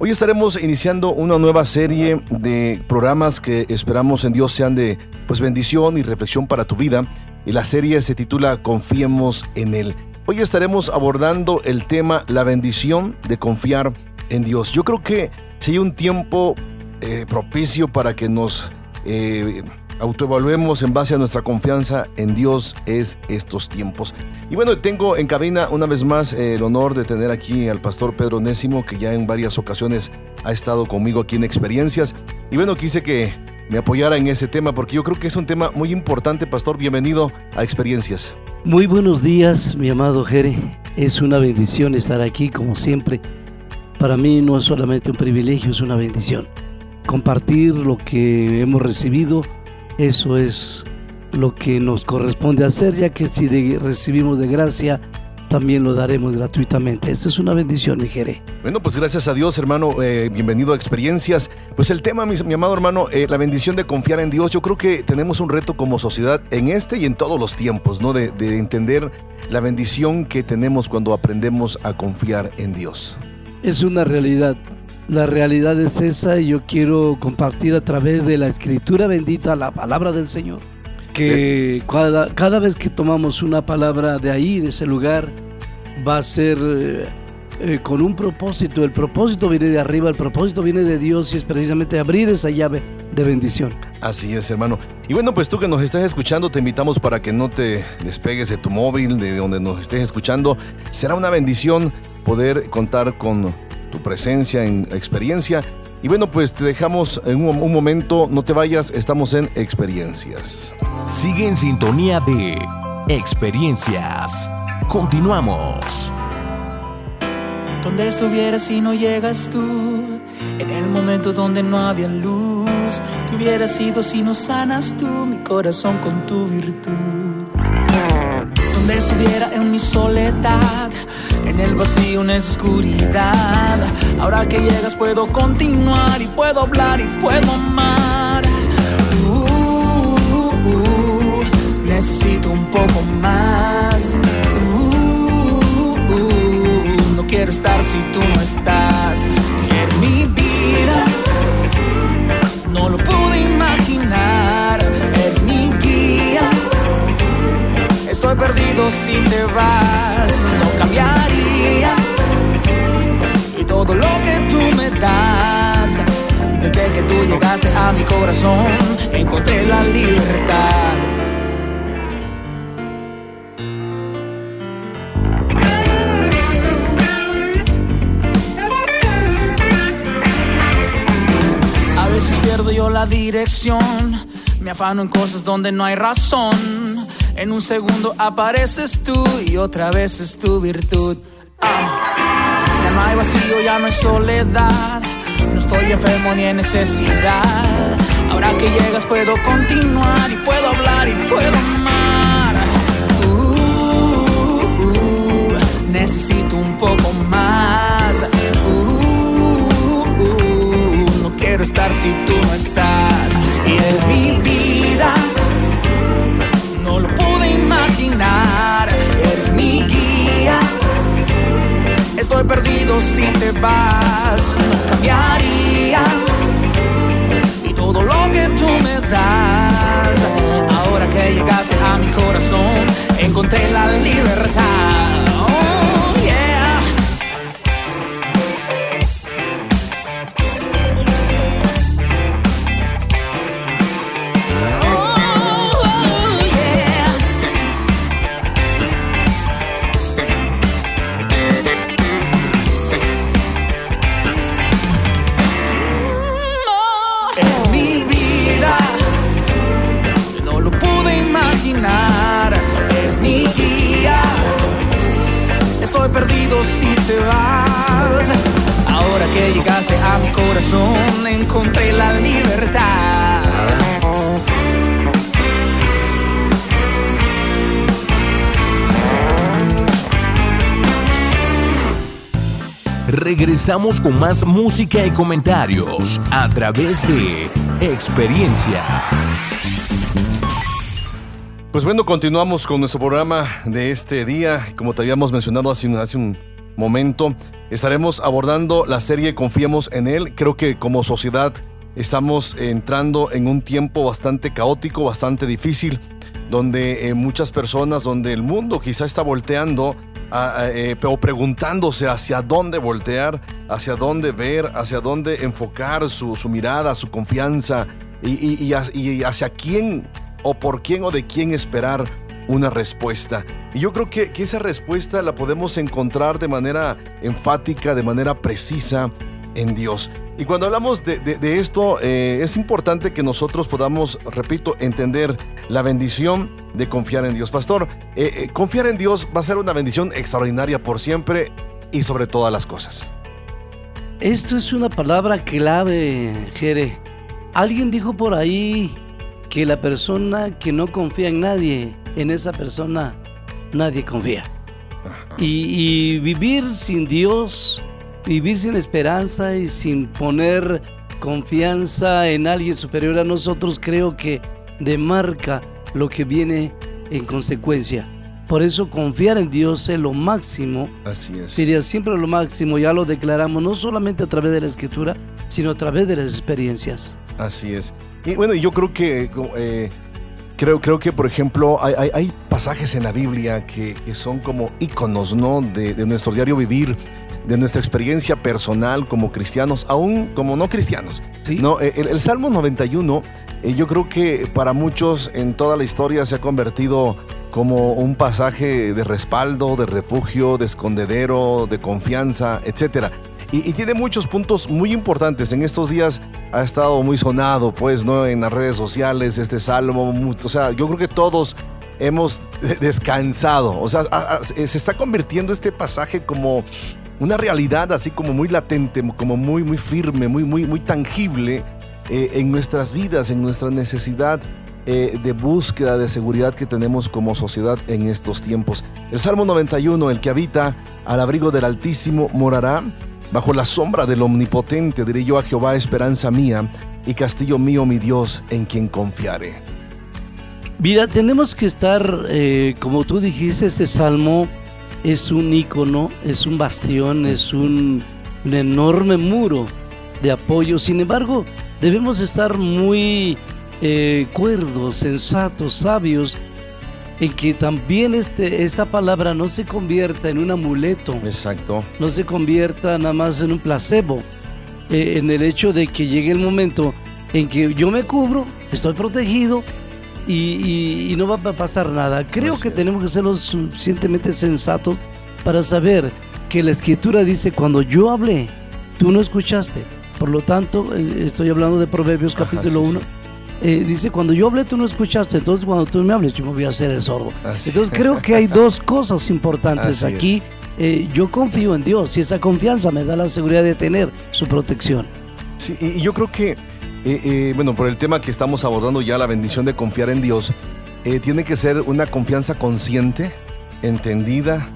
Hoy estaremos iniciando una nueva serie de programas que esperamos en Dios sean de pues bendición y reflexión para tu vida. Y la serie se titula Confiemos en Él. Hoy estaremos abordando el tema la bendición de confiar en Dios. Yo creo que si hay un tiempo eh, propicio para que nos eh, autoevaluemos en base a nuestra confianza en Dios es estos tiempos. Y bueno, tengo en cabina una vez más eh, el honor de tener aquí al pastor Pedro Nésimo, que ya en varias ocasiones ha estado conmigo aquí en Experiencias. Y bueno, quise que me apoyara en ese tema porque yo creo que es un tema muy importante, pastor. Bienvenido a Experiencias. Muy buenos días, mi amado Jere. Es una bendición estar aquí como siempre. Para mí no es solamente un privilegio, es una bendición. Compartir lo que hemos recibido eso es lo que nos corresponde hacer, ya que si recibimos de gracia, también lo daremos gratuitamente. Esta es una bendición, mi Jere. Bueno, pues gracias a Dios, hermano. Eh, bienvenido a Experiencias. Pues el tema, mi, amado hermano, eh, la bendición de confiar en Dios. Yo creo que tenemos un reto como sociedad en este y en todos los tiempos, ¿no? De, de entender la bendición que tenemos cuando aprendemos a confiar en Dios. Es una realidad. La realidad es esa y yo quiero compartir a través de la escritura bendita la palabra del Señor. Que cada, cada vez que tomamos una palabra de ahí, de ese lugar, va a ser eh, eh, con un propósito. El propósito viene de arriba, el propósito viene de Dios y es precisamente abrir esa llave de bendición. Así es, hermano. Y bueno, pues tú que nos estás escuchando, te invitamos para que no te despegues de tu móvil, de donde nos estés escuchando. Será una bendición poder contar con tu presencia, en experiencia. Y bueno, pues te dejamos en un, momento, no te vayas, estamos en experiencias. Sigue en sintonía de experiencias. Continuamos. Donde estuvieras si no llegas tú, en el momento donde no había luz, que hubiera sido si no sanas tú mi corazón con tu virtud. Donde estuviera en mi soledad en el vacío, en esa oscuridad. Ahora que llegas puedo continuar y puedo hablar y puedo amar. Uh, uh, uh, necesito un poco más. no quiero estar si tú no estás. Eres mi vida, Perdido si te vas, no cambiaría. Y todo lo que tú me das, desde que tú llegaste a mi corazón, encontré la libertad. A veces pierdo yo la dirección, me afano en cosas donde no hay razón en un segundo apareces tú y otra vez es tu virtud. Ah. Ya no hay vacío, ya no hay soledad. No estoy enfermo ni en necesidad. Ahora que llegas puedo continuar y puedo hablar y puedo amar. Uh, uh, necesito un poco más. Uh, no quiero estar si tú no estás. Y eres mi vida Eres mi guía. Estoy perdido si te vas. No cambiaría. Y todo lo que tú me das. Ahora que llegaste a mi corazón, encontré la libertad. si te vas. Ahora que llegaste a mi corazón, encontré la libertad. Regresamos con más música y comentarios a través de experiencias. Pues bueno, continuamos con nuestro programa de este día. Como te habíamos mencionado hace, hace un momento, estaremos abordando la serie Confiemos en Él. Creo que como sociedad estamos entrando en un tiempo bastante caótico, bastante difícil, donde eh, muchas personas, donde el mundo quizá está volteando eh, o preguntándose hacia dónde voltear, hacia dónde ver, hacia dónde enfocar su, mirada, su confianza y hacia quién o por quién o de quién esperar una respuesta. Y yo creo que, esa respuesta la podemos encontrar de manera enfática, de manera precisa en Dios. Y cuando hablamos de, esto, eh, es importante que nosotros podamos, repito, entender la bendición de confiar en Dios. Pastor, eh, eh, confiar en Dios va a ser una bendición extraordinaria por siempre y sobre todas las cosas. Esto es una palabra clave, Jere. Alguien dijo por ahí que la persona que no confía en nadie, en esa persona nadie confía. Y, vivir sin Dios, vivir sin esperanza y sin poner confianza en alguien superior a nosotros, creo que demarca lo que viene en consecuencia. Por eso confiar en Dios es lo máximo. Así es. Sería siempre lo máximo, ya lo declaramos, no solamente a través de la escritura, sino a través de las experiencias. Así es. Y bueno, yo creo que, eh, creo, creo que, por ejemplo, hay, pasajes en la Biblia que, son como íconos, ¿no? De, nuestro diario vivir, de nuestra experiencia personal como cristianos, aún como no cristianos. ¿no? Eh, el, Salmo 91, eh, yo creo que para muchos en toda la historia se ha convertido como un pasaje de respaldo, de refugio, de escondedero, de confianza, etcétera. Y, tiene muchos puntos muy importantes. En estos días ha estado muy sonado, pues, ¿no? En las redes sociales, este salmo. O sea, yo creo que todos hemos descansado. O sea, se está convirtiendo este pasaje como una realidad así como muy latente, como muy, muy firme, muy, muy, muy tangible eh, en nuestras vidas, en nuestra necesidad eh, de búsqueda de seguridad que tenemos como sociedad en estos tiempos. El Salmo 91, el que habita al abrigo del Altísimo, morará Bajo la sombra del Omnipotente diré yo a Jehová, esperanza mía y castillo mío, mi Dios, en quien confiaré. Mira, tenemos que estar, eh, como tú dijiste, ese salmo es un icono, es un bastión, es un, enorme muro de apoyo. Sin embargo, debemos estar muy eh, cuerdos, sensatos, sabios en que también este, esta palabra no se convierta en un amuleto. Exacto. No se convierta nada más en un placebo. Eh, en el hecho de que llegue el momento en que yo me cubro, estoy protegido y, no va a pasar nada. Creo que tenemos que ser lo suficientemente sensatos para saber que la escritura dice, cuando yo hablé, tú no escuchaste. Por lo tanto, eh, estoy hablando de Proverbios capítulo 1. Eh, dice, cuando yo hablé tú no escuchaste, entonces cuando tú me hables yo me voy a hacer el sordo. Entonces creo que hay dos cosas importantes aquí. Eh, yo confío en Dios y esa confianza me da la seguridad de tener su protección. Sí, y yo creo que, eh, bueno, por el tema que estamos abordando ya, la bendición de confiar en Dios, tiene que ser una confianza consciente, entendida,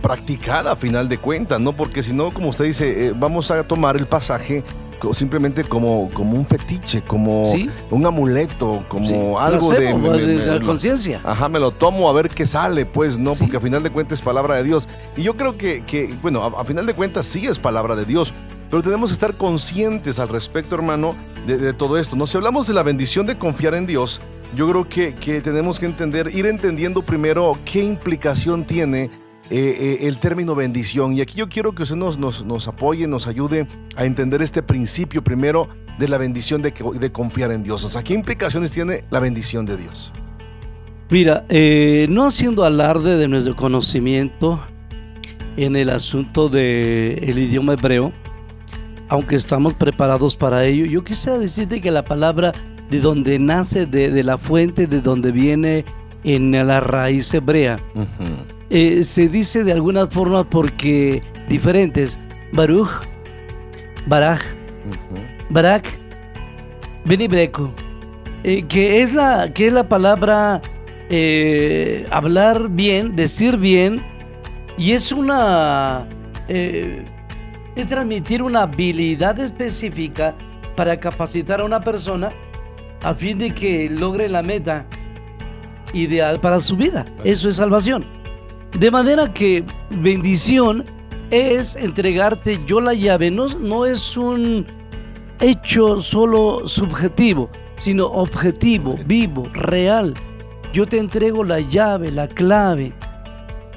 practicada a final de cuentas, ¿no? Porque si no, como usted dice, vamos a tomar el pasaje simplemente como, como un fetiche, como un amuleto, como algo de, la conciencia. Ajá, me lo tomo a ver qué sale, pues, ¿no? Porque a final de cuentas es palabra de Dios. Y yo creo que, que bueno, a, final de cuentas sí es palabra de Dios, pero tenemos que estar conscientes al respecto, hermano, de, todo esto. ¿no? Si hablamos de la bendición de confiar en Dios, yo creo que, que tenemos que entender, ir entendiendo primero qué implicación tiene eh, eh, el término bendición. Y aquí yo quiero que usted nos, nos, apoye, nos ayude a entender este principio primero de la bendición de, de confiar en Dios. O sea, ¿qué implicaciones tiene la bendición de Dios? Mira, eh, no haciendo alarde de nuestro conocimiento en el asunto del idioma hebreo, aunque estamos preparados para ello, yo quisiera decirte que la palabra de donde nace, de, la fuente, de donde viene en la raíz hebrea, eh, se dice de alguna forma porque diferentes. Baruch, Baraj, Barak, Benibreco, eh, que, es la, que es la palabra eh, hablar bien, decir bien, y es una es transmitir una habilidad específica para capacitar a una persona a fin de que logre la meta ideal para su vida. Eso es salvación. De manera que bendición es entregarte yo la llave, no, no es un hecho solo subjetivo, sino objetivo, vivo, real. Yo te entrego la llave, la clave.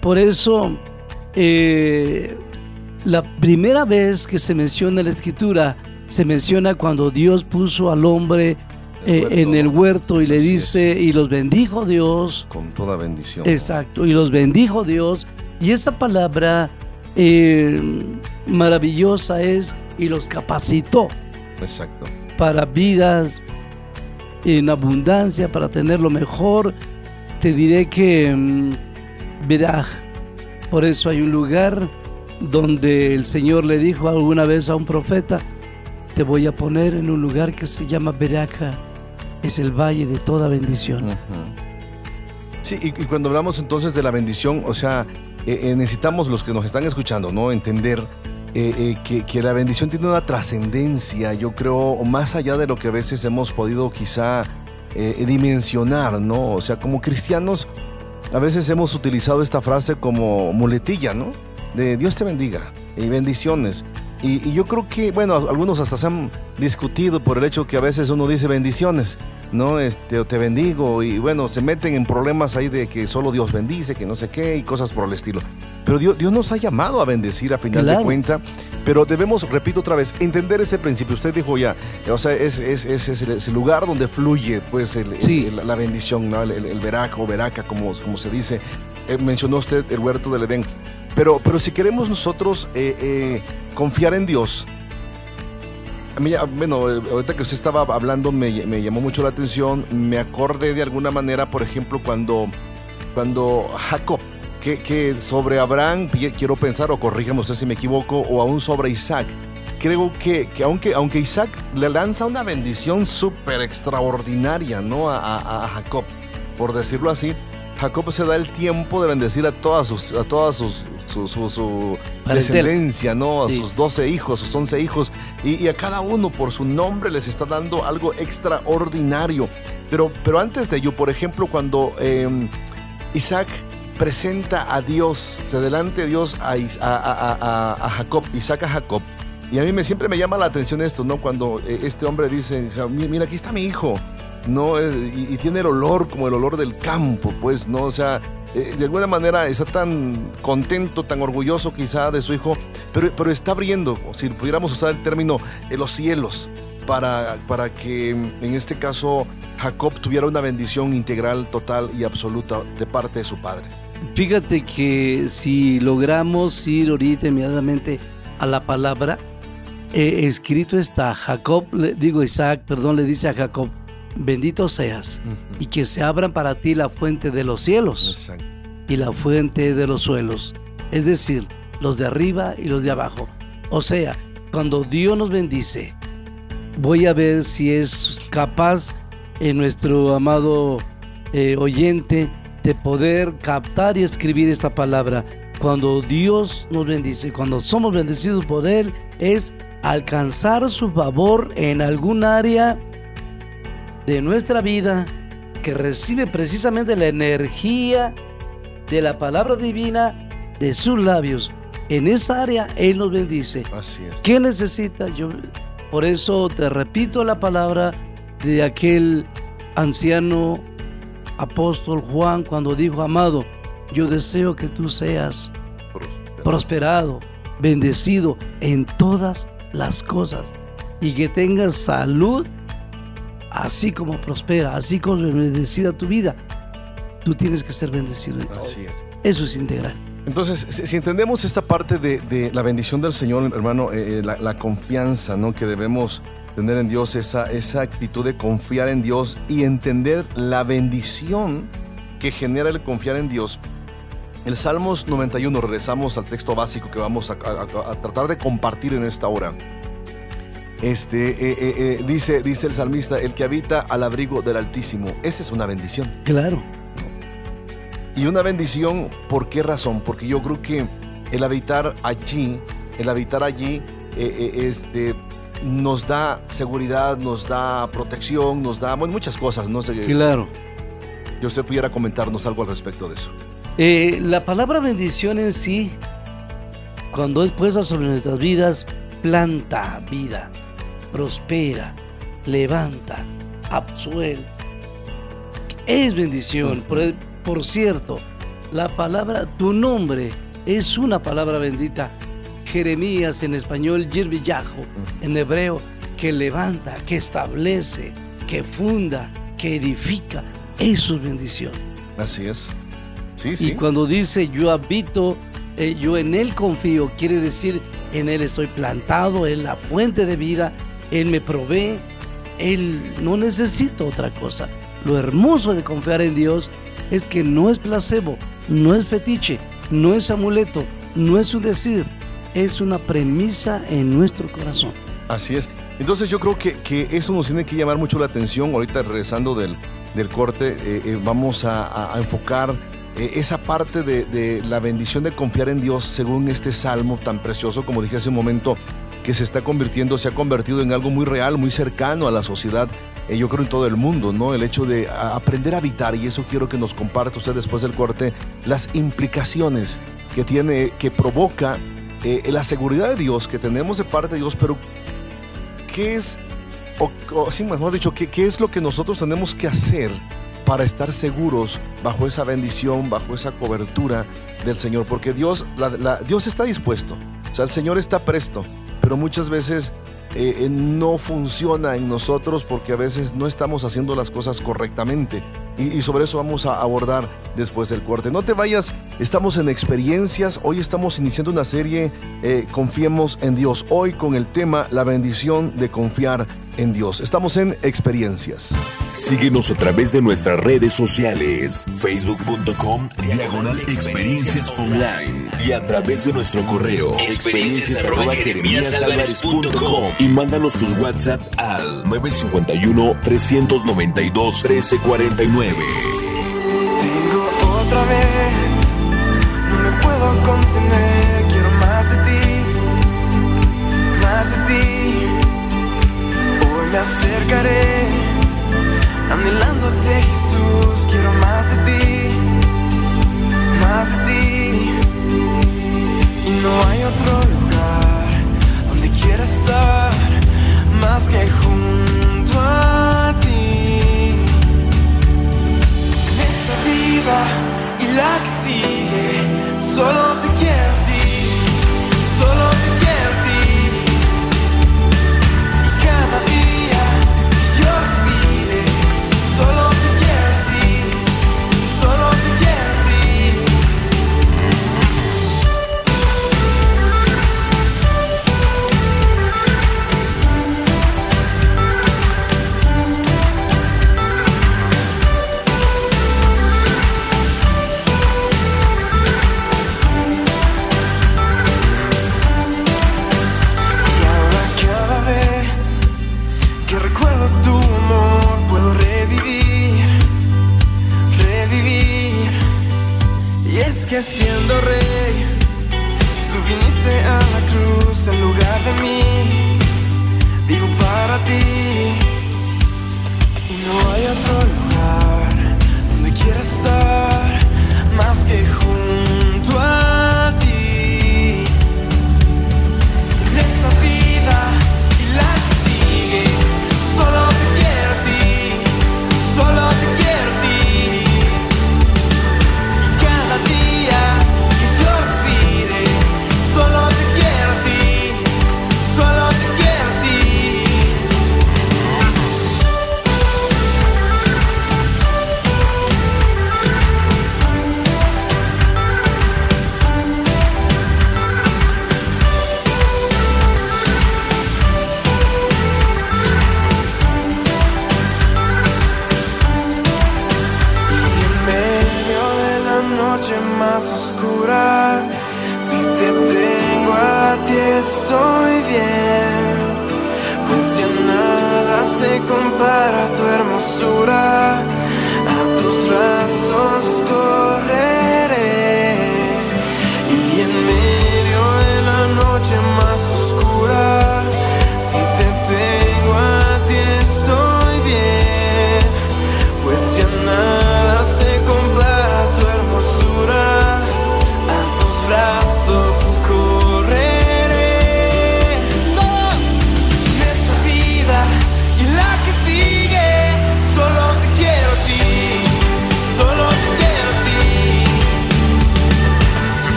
Por eso, eh, la primera vez que se menciona en la escritura, se menciona cuando Dios puso al hombre eh, en el huerto y le dice, y los bendijo Dios. Con toda bendición. Exacto, y los bendijo Dios. Y esa palabra eh, maravillosa es, y los capacitó. Exacto. Para vidas en abundancia, para tener lo mejor. Te diré que, verá, por eso hay un lugar donde el Señor le dijo alguna vez a un profeta, te voy a poner en un lugar que se llama Beraja, es el valle de toda bendición. Sí, y, cuando hablamos entonces de la bendición, o sea, eh, eh, necesitamos los que nos están escuchando, ¿no? Entender eh, que, que, la bendición tiene una trascendencia, yo creo, más allá de lo que a veces hemos podido quizá dimensionar, ¿no? O sea, como cristianos, a veces hemos utilizado esta frase como muletilla, ¿no? De Dios te bendiga y bendiciones. Y, yo creo que, bueno, algunos hasta se han discutido por el hecho que a veces uno dice bendiciones, ¿no? Este, o te bendigo, y bueno, se meten en problemas ahí de que solo Dios bendice, que no sé qué, y cosas por el estilo. Pero Dios, Dios nos ha llamado a bendecir a final de cuenta, pero debemos, repito otra vez, entender ese principio. Usted dijo ya, o sea, es, es, es, el, lugar donde fluye, pues, el, la bendición, ¿no? El, el, veraca o veraca, como, como se dice. Eh, mencionó usted el huerto del Edén. Pero, pero si queremos nosotros eh, eh, confiar en Dios, a mí, bueno, ahorita que usted estaba hablando me, llamó mucho la atención, me acordé de alguna manera, por ejemplo, cuando, cuando Jacob, que, sobre Abraham, quiero pensar, o corrígame usted si me equivoco, o aún sobre Isaac, creo que, que aunque, aunque Isaac le lanza una bendición súper extraordinaria, ¿no? a Jacob, por decirlo así, Jacob se da el tiempo de bendecir a todas sus, a todas sus, su, descendencia, ¿no? A sus 12 hijos, sus 11 hijos, y, a cada uno por su nombre les está dando algo extraordinario. Pero, pero antes de ello, por ejemplo, cuando em, Isaac presenta a Dios, se adelante Dios a, a, Jacob, Isaac a Jacob, y a mí me, siempre me llama la atención esto, ¿no? Cuando eh, este hombre dice, mira, aquí está mi hijo. ¿No? Y, tiene el olor como el olor del campo, pues, ¿no? O sea, eh, de alguna manera está tan contento, tan orgulloso quizá de su hijo, pero, pero está abriendo, si pudiéramos usar el término, eh, los cielos, para, para que en este caso Jacob tuviera una bendición integral, total y absoluta de parte de su padre. Fíjate que si logramos ir ahorita inmediatamente a la palabra, eh, escrito está, Jacob, digo Isaac, perdón, le dice a Jacob, bendito seas y que se abran para ti la fuente de los cielos y la fuente de los suelos, es decir, los de arriba y los de abajo. O sea, cuando Dios nos bendice, voy a ver si es capaz en nuestro amado eh, oyente de poder captar y escribir esta palabra. Cuando Dios nos bendice, cuando somos bendecidos por Él, es alcanzar su favor en algún área de nuestra vida que recibe precisamente la energía de la palabra divina de sus labios. En esa área Él nos bendice. Así es. ¿Qué necesita? Yo, por eso te repito la palabra de aquel anciano apóstol Juan cuando dijo, amado, yo deseo que tú seas prosperado, bendecido en todas las cosas y que tengas salud así como prospera, así como bendecida tu vida, tú tienes que ser bendecido en todo. Así es. Eso es integral. Entonces, si, entendemos esta parte de, la bendición del Señor, hermano, eh, eh, la, confianza ¿no? que debemos tener en Dios, esa, esa actitud de confiar en Dios y entender la bendición que genera el confiar en Dios. El Salmos 91, regresamos al texto básico que vamos a tratar de compartir en esta hora. Este, eh, eh, eh, dice, dice el salmista, el que habita al abrigo del Altísimo. Esa es una bendición. Claro. Y una bendición, ¿por qué razón? Porque yo creo que el habitar allí el habitar allí este, nos da seguridad, nos da protección, nos da muchas cosas. No sé, claro. Que usted pudiera comentarnos algo al respecto de eso. Eh, la palabra bendición en sí, cuando es puesta sobre nuestras vidas, planta vida, prospera, levanta, absuelve. Es bendición. Por, por cierto, la palabra, tu nombre, es una palabra bendita. Jeremías en español, Yirviyajo, en hebreo, que levanta, que establece, que funda, que edifica. Eso es bendición. Así es. Sí, sí. Y cuando dice yo habito, eh, yo en Él confío, quiere decir en Él estoy plantado, Él la fuente de vida, Él me provee, Él no necesito otra cosa. Lo hermoso de confiar en Dios es que no es placebo, no es fetiche, no es amuleto, no es un decir, es una premisa en nuestro corazón. Así es. Entonces yo creo que, eso nos tiene que llamar mucho la atención. Ahorita regresando del, del corte, eh, eh, vamos a, enfocar eh, esa parte de, de, la bendición de confiar en Dios según este salmo tan precioso, como dije hace un momento, que se está convirtiendo, se ha convertido en algo muy real, muy cercano a la sociedad eh, yo creo en todo el mundo, ¿no? El hecho de aprender a habitar, y eso quiero que nos comparte usted después del corte, las implicaciones que tiene, que provoca eh, la seguridad de Dios que tenemos de parte de Dios, pero ¿qué es, o, sí, mejor dicho, ¿qué, ¿qué es lo que nosotros tenemos que hacer para estar seguros bajo esa bendición, bajo esa cobertura del Señor? Porque Dios, Dios está dispuesto, o sea, el Señor está presto, pero muchas veces eh, eh, no funciona en nosotros porque a veces no estamos haciendo las cosas correctamente. Y, sobre eso vamos a abordar después del corte. No te vayas, estamos en experiencias. Hoy estamos iniciando una serie eh, Confiemos en Dios. Hoy con el tema La bendición de confiar en Dios. Estamos en experiencias. Síguenos a través de nuestras redes sociales, facebook.com diagonal experiencias online y a través de nuestro correo experiencias y mándanos tus WhatsApp al 951 392 1349. Vengo otra vez, no me puedo contener, quiero más de ti, más de ti. Hoy me acercaré, anhelándote Jesús, quiero más de ti, más de ti. Y no hay otro lugar donde quiera estar más que junto a ti. y la que sigue. Solo te quiero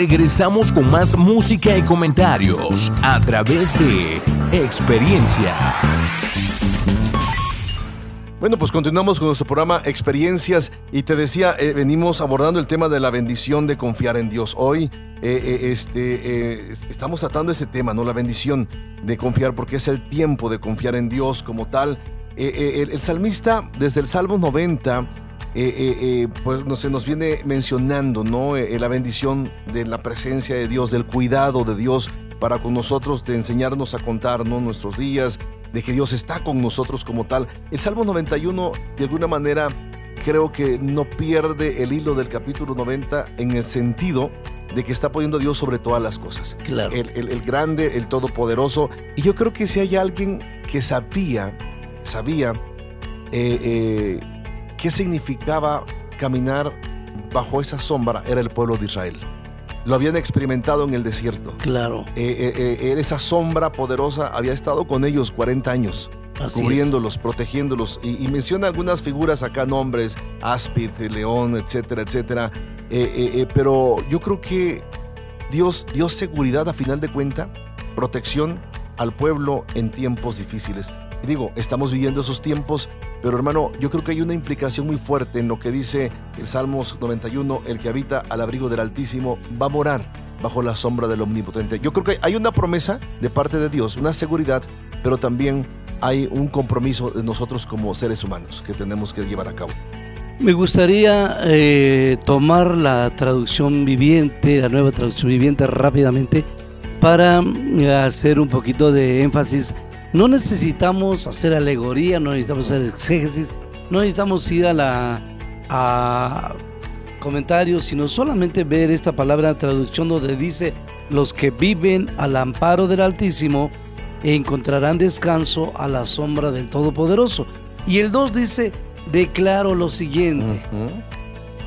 Regresamos con más música y comentarios a través de Experiencias. Bueno, pues continuamos con nuestro programa Experiencias y te decía, eh, venimos abordando el tema de la bendición de confiar en Dios. Hoy eh, eh, este, estamos tratando ese tema, ¿no? La bendición de confiar, porque es el tiempo de confiar en Dios como tal. El, salmista, desde el Salmo 90, pues no, se nos viene mencionando, ¿no? la bendición de la presencia de Dios, del cuidado de Dios para con nosotros, de enseñarnos a contar nuestros días, de que Dios está con nosotros como tal. El Salmo 91, de alguna manera, creo que no pierde el hilo del capítulo 90 en el sentido de que está poniendo a Dios sobre todas las cosas. Claro. El, grande, el todopoderoso. Y yo creo que si hay alguien que sabía, sabía eh, eh, qué significaba caminar bajo esa sombra, era el pueblo de Israel lo habían experimentado en el desierto. Claro. Eh, eh, eh, esa sombra poderosa había estado con ellos 40 años. cubriéndolos, protegiéndolos. Y, menciona algunas figuras acá, nombres, áspid, león, etcétera, etcétera. pero yo creo que Dios dio seguridad a final de cuenta, protección al pueblo en tiempos difíciles. Digo, estamos viviendo esos tiempos, pero hermano, yo creo que hay una implicación muy fuerte en lo que dice el Salmos 91, el que habita al abrigo del Altísimo va a morar bajo la sombra del Omnipotente. Yo creo que hay una promesa de parte de Dios, una seguridad, pero también hay un compromiso de nosotros como seres humanos que tenemos que llevar a cabo. Me gustaría eh, tomar la traducción viviente, la nueva traducción viviente rápidamente, para eh, hacer un poquito de énfasis no necesitamos hacer alegoría, no necesitamos hacer exégesis, no necesitamos ir a la a comentarios, sino solamente ver esta palabra en traducción donde dice los que viven al amparo del Altísimo encontrarán descanso a la sombra del Todopoderoso. Y el 2 dice, declaro lo siguiente.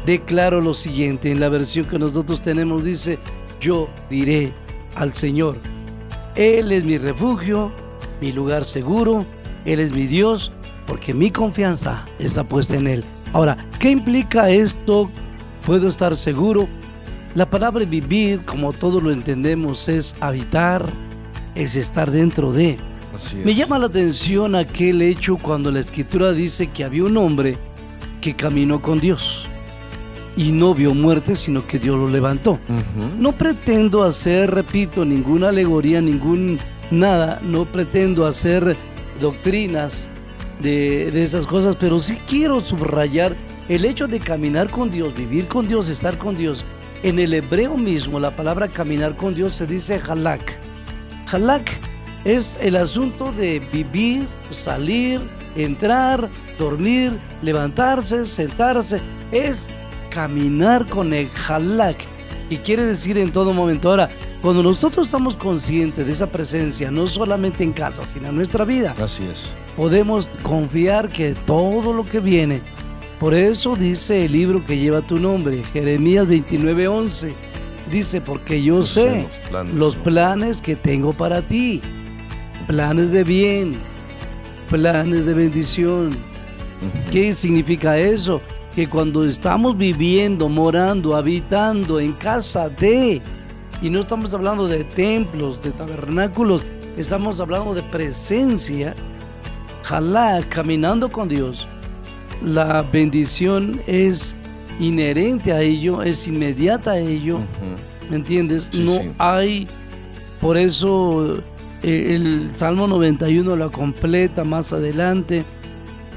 Declaro lo siguiente. En la versión que nosotros tenemos dice, yo diré al Señor, Él es mi refugio mi lugar seguro, Él es mi Dios, porque mi confianza está puesta en Él. Ahora, ¿qué implica esto? ¿Puedo estar seguro? La palabra vivir, como todos lo entendemos, es habitar, es estar dentro de. Me llama la atención aquel hecho cuando la escritura dice que había un hombre que caminó con Dios y no vio muerte, sino que Dios lo levantó. No pretendo hacer, repito, ninguna alegoría, ningún nada, no pretendo hacer doctrinas de, esas cosas, pero sí quiero subrayar el hecho de caminar con Dios, vivir con Dios, estar con Dios. En el hebreo mismo, la palabra caminar con Dios se dice halak. Halak es el asunto de vivir, salir, entrar, dormir, levantarse, sentarse. Es caminar con el halak. Y quiere decir en todo momento. Ahora, cuando nosotros estamos conscientes de esa presencia, no solamente en casa, sino en nuestra vida, así es. Podemos confiar que todo lo que viene, por eso dice el libro que lleva tu nombre, Jeremías 29:11, dice, porque yo sé los planes. que tengo para ti, planes de bien, planes de bendición. ¿Qué significa eso? Que cuando estamos viviendo, morando, habitando en casa de y no estamos hablando de templos, de tabernáculos, estamos hablando de presencia. Jalá, caminando con Dios. La bendición es inherente a ello, es inmediata a ello. ¿Me entiendes? no hay, por eso eh, el Salmo 91 la completa más adelante.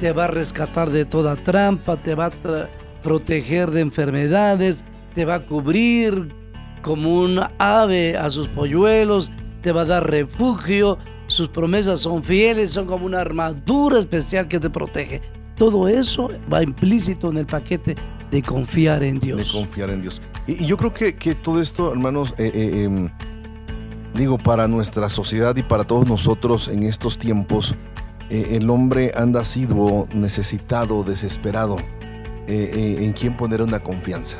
Te va a rescatar de toda trampa, te va a proteger de enfermedades, te va a cubrir como un ave a sus polluelos, te va a dar refugio, sus promesas son fieles, son como una armadura especial que te protege. Todo eso va implícito en el paquete de confiar en Dios. De confiar en Dios. Y, yo creo que, que, todo esto, hermanos, eh, eh, em, digo, para nuestra sociedad y para todos nosotros en estos tiempos, eh, el hombre anda sido necesitado, desesperado, en quien poner una confianza.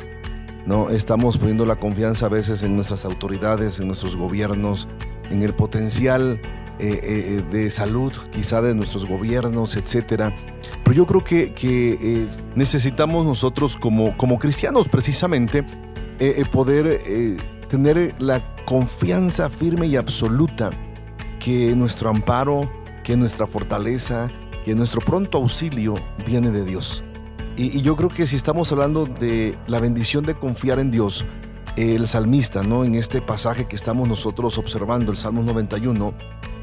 ¿No? Estamos poniendo la confianza a veces en nuestras autoridades, en nuestros gobiernos, en el potencial eh, eh, de salud quizá de nuestros gobiernos, etcétera. Pero yo creo que, eh, necesitamos nosotros como, como cristianos precisamente eh, eh, poder eh, tener la confianza firme y absoluta que nuestro amparo, que nuestra fortaleza, que nuestro pronto auxilio viene de Dios. Y, y yo creo que si estamos hablando de la bendición de confiar en Dios, el salmista, ¿no? En este pasaje que estamos nosotros observando, el Salmo 91,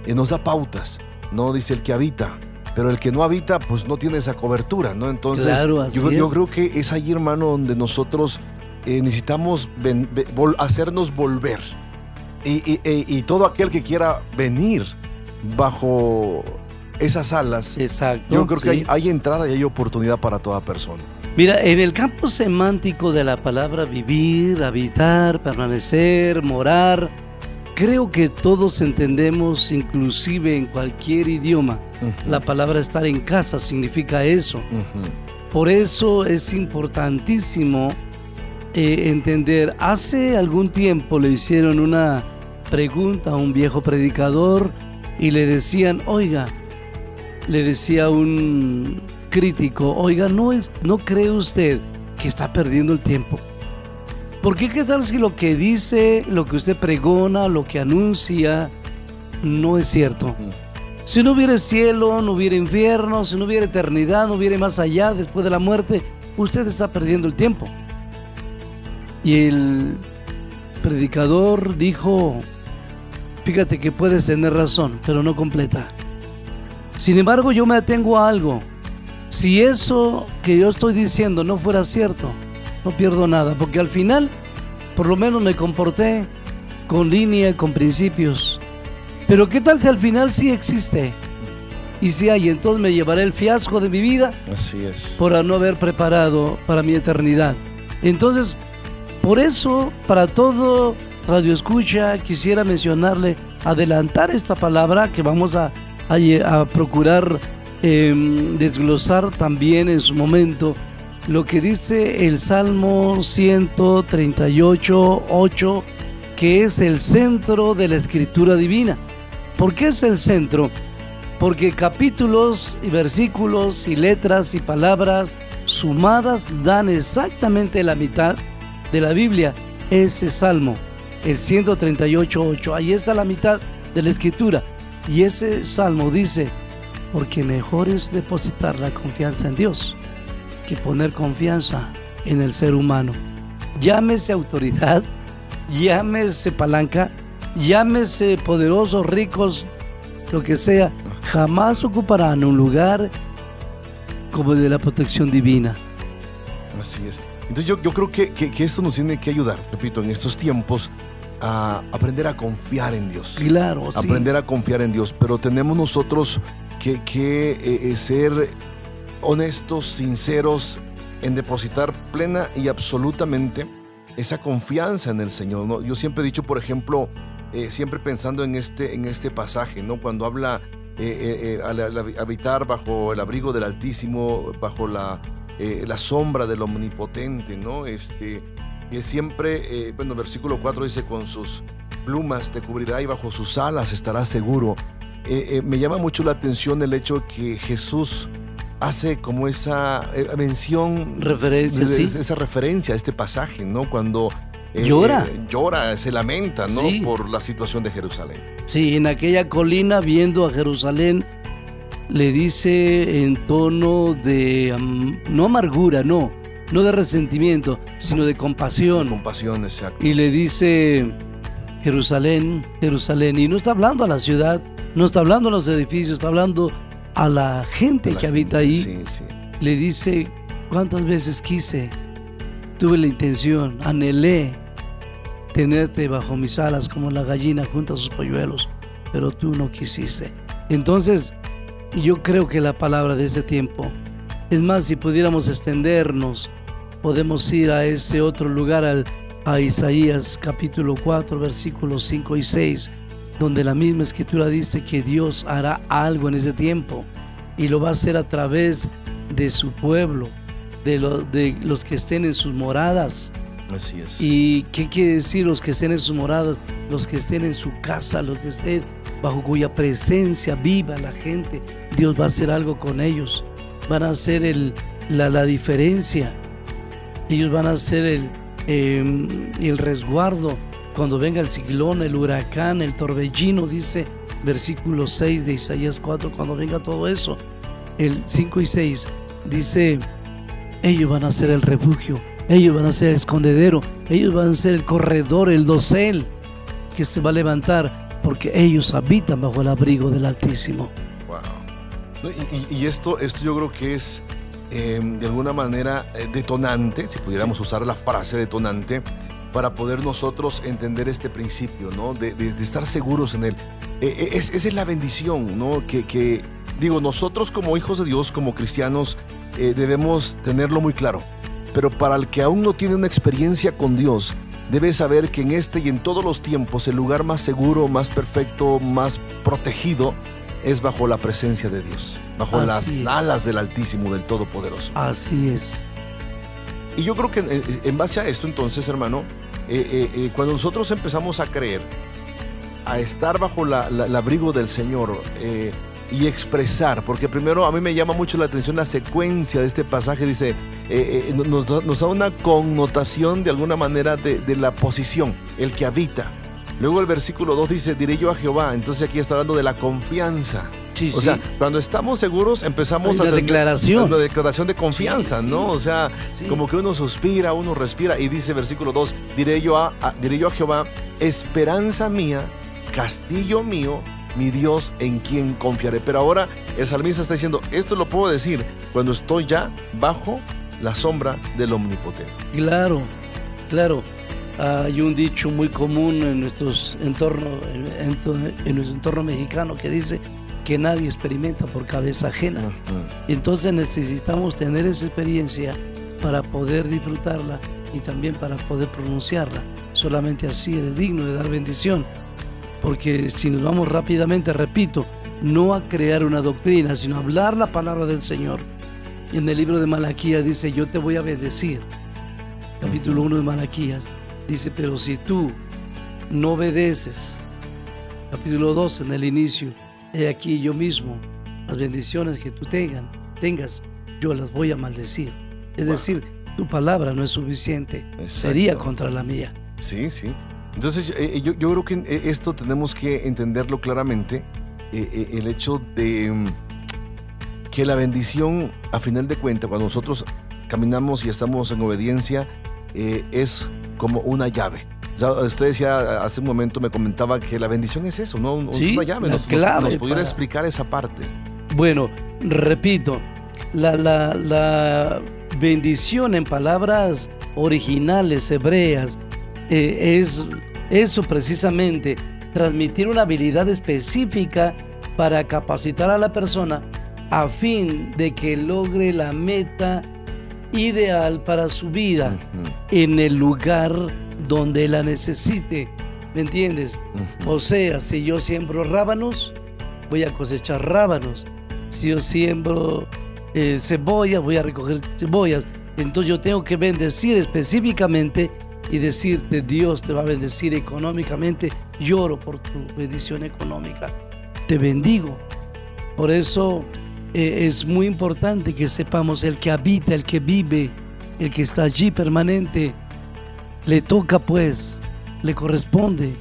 eh, nos da pautas, ¿no? Dice el que habita, pero el que no habita, pues no tiene esa cobertura, ¿no? Entonces, Claro, yo, yo creo que es ahí, hermano, donde nosotros eh, necesitamos ven- ve- vol- hacernos volver. Y, y- y todo aquel que quiera venir bajo esas alas, Exacto. yo creo que hay, hay entrada y hay oportunidad para toda persona. Mira, en el campo semántico de la palabra vivir, habitar, permanecer, morar, creo que todos entendemos, inclusive en cualquier idioma, la palabra estar en casa significa eso. Por eso es importantísimo eh, entender. Hace algún tiempo le hicieron una pregunta a un viejo predicador y le decían, oiga, le decía un crítico, oiga, ¿no, es, ¿no cree usted que está perdiendo el tiempo? ¿Por qué qué tal si lo que dice, lo que usted pregona, lo que anuncia, no es cierto? Si no hubiera cielo, no hubiera infierno, si no hubiera eternidad, no hubiera más allá después de la muerte, usted está perdiendo el tiempo. Y el predicador dijo, fíjate que puedes tener razón, pero no completa. Sin embargo, yo me atengo a algo. Si eso que yo estoy diciendo no fuera cierto, no pierdo nada, porque al final, por lo menos me comporté con línea, con principios. Pero ¿qué tal si al final sí existe? Y si hay, entonces me llevaré el fiasco de mi vida Así es. por no haber preparado para mi eternidad. Entonces, por eso, para todo Radio Escucha, quisiera mencionarle, adelantar esta palabra que vamos a, a a procurar em, desglosar también en su momento lo que dice el Salmo 138, 8, que es el centro de la escritura divina. ¿Por qué es el centro? Porque capítulos y versículos y letras y palabras sumadas dan exactamente la mitad de la Biblia. Ese salmo, el 138.8, ahí está la mitad de la escritura. Y ese salmo dice, porque mejor es depositar la confianza en Dios que poner confianza en el ser humano. Llámese autoridad, llámese palanca, llámese poderosos, ricos, lo que sea, jamás ocuparán un lugar como el de la protección divina. Así es. Entonces yo, yo creo que, que, que esto nos tiene que ayudar, repito, en estos tiempos a aprender a confiar en Dios. Claro, sí. Aprender a confiar en Dios, pero tenemos nosotros que, que, eh, eh, ser honestos, sinceros, en depositar plena y absolutamente esa confianza en el Señor. ¿no? Yo siempre he dicho, por ejemplo, eh, siempre pensando en este, en este pasaje, ¿no? cuando habla eh, al, al habitar bajo el abrigo del Altísimo, bajo la, la sombra del Omnipotente, ¿no? Este, que siempre, eh, bueno, versículo 4 dice, con sus plumas te cubrirá y bajo sus alas estarás seguro. Eh, eh, me llama mucho la atención el hecho que Jesús hace como esa eh, mención, Referencia, sí. esa referencia a este pasaje, ¿no? Cuando eh, Llora. eh, llora, se lamenta, ¿no? Sí. Por la situación de Jerusalén. Sí, en aquella colina viendo a Jerusalén, le dice en tono de, no amargura, no, no de resentimiento, sino de compasión. Compasión, exacto. y le dice Jerusalén, Jerusalén, y no está hablando a la ciudad, no está hablando a los edificios, está hablando a la gente La que habita ahí. Sí, sí. Le dice, ¿cuántas veces quise? Tuve la intención, anhelé tenerte bajo mis alas como la gallina junto a sus polluelos, pero tú no quisiste. Entonces, yo creo que la palabra de ese tiempo, es más, si pudiéramos extendernos, podemos ir a ese otro lugar, al, a Isaías capítulo 4, versículos 5 y 6, donde la misma escritura dice que Dios hará algo en ese tiempo y lo va a hacer a través de su pueblo, de, lo- de los que estén en sus moradas. Así es. ¿Y qué quiere decir los que estén en sus moradas? Los que estén en su casa, los que estén bajo cuya presencia viva la gente. Dios va a hacer algo con ellos. Van a hacer el, la, la diferencia. Ellos van a ser el, eh, el resguardo cuando venga el ciclón, el huracán, el torbellino, dice versículo 6 de Isaías 4, cuando venga todo eso. El 5 y 6 dice, ellos van a ser el refugio, ellos van a ser el escondedero, ellos van a ser el corredor, el dosel que se va a levantar porque ellos habitan bajo el abrigo del Altísimo. Wow. Y, y, esto, esto yo creo que es eh, de alguna manera eh, detonante, si pudiéramos usar la frase detonante, para poder nosotros entender este principio, ¿no? De, de, de estar seguros en él. Eh, es, esa es la bendición, ¿no? Que, que, digo, nosotros como hijos de Dios, como cristianos, debemos tenerlo muy claro. Pero para el que aún no tiene una experiencia con Dios, debe saber que en este y en todos los tiempos el lugar más seguro, más perfecto, más protegido es bajo la presencia de Dios, bajo Así las es. alas del Altísimo, del Todopoderoso. Así es. Y yo creo que en, en base a esto entonces, hermano, eh, eh, eh, cuando nosotros empezamos a creer, a estar bajo la, la, el abrigo del Señor, y expresar, porque primero a mí me llama mucho la atención la secuencia de este pasaje, dice, nos, nos, da una connotación de alguna manera de, de, la posición, el que habita. Luego el versículo 2 dice, diré yo a Jehová, entonces aquí está hablando de la confianza. Sí, o sí. sea, cuando estamos seguros empezamos a tener declaración. una declaración de confianza, Sí, ¿no? O sea, como que uno suspira, uno respira y dice versículo 2, diré yo a, a- diré yo a Jehová, esperanza mía, castillo mío, mi Dios en quien confiaré. Pero ahora el salmista está diciendo, esto lo puedo decir cuando estoy ya bajo la sombra del omnipotente. Claro, claro. Hay un dicho muy común en nuestros entornos, en, en- en nuestro entorno mexicano que dice que nadie experimenta por cabeza ajena. Entonces necesitamos tener esa experiencia para poder disfrutarla y también para poder pronunciarla. Solamente así eres digno de dar bendición. Porque si nos vamos rápidamente, repito, no a crear una doctrina, sino a hablar la palabra del Señor. En el libro de Malaquías dice, yo te voy a bendecir. Capítulo 1 de Malaquías dice, pero si tú no obedeces, capítulo 2 en el inicio, he aquí yo mismo, las bendiciones que tú tengan, tengas, yo las voy a maldecir. Es Wow. decir, tu palabra no es suficiente, Exacto. sería contra la mía. Sí, sí. Entonces eh, yo, yo creo que eh, esto tenemos que entenderlo claramente, eh, eh, el hecho de mm, que la bendición, a final de cuentas, cuando nosotros caminamos y estamos en obediencia, eh, es como una llave. O sea, usted decía hace un momento, me comentaba que la bendición es eso, ¿no? Es Sí, una llave. la Nos, nos- clave nos pudiera para- explicar esa parte. Bueno, repito, la, la- la bendición en palabras originales hebreas eh, es eso precisamente, transmitir una habilidad específica para capacitar a la persona a fin de que logre la meta ideal para su vida en el lugar donde la necesite. ¿Me entiendes? ujú. O sea, si yo siembro rábanos, voy a cosechar rábanos. Si yo siembro eh, cebolla, voy a recoger cebollas. Entonces yo tengo que bendecir específicamente y decirte, Dios te va a bendecir económicamente. Lloro por tu bendición económica. Te bendigo. Por eso eh, es muy importante que sepamos el que habita, el que vive, el que está allí permanente. Le toca pues, le corresponde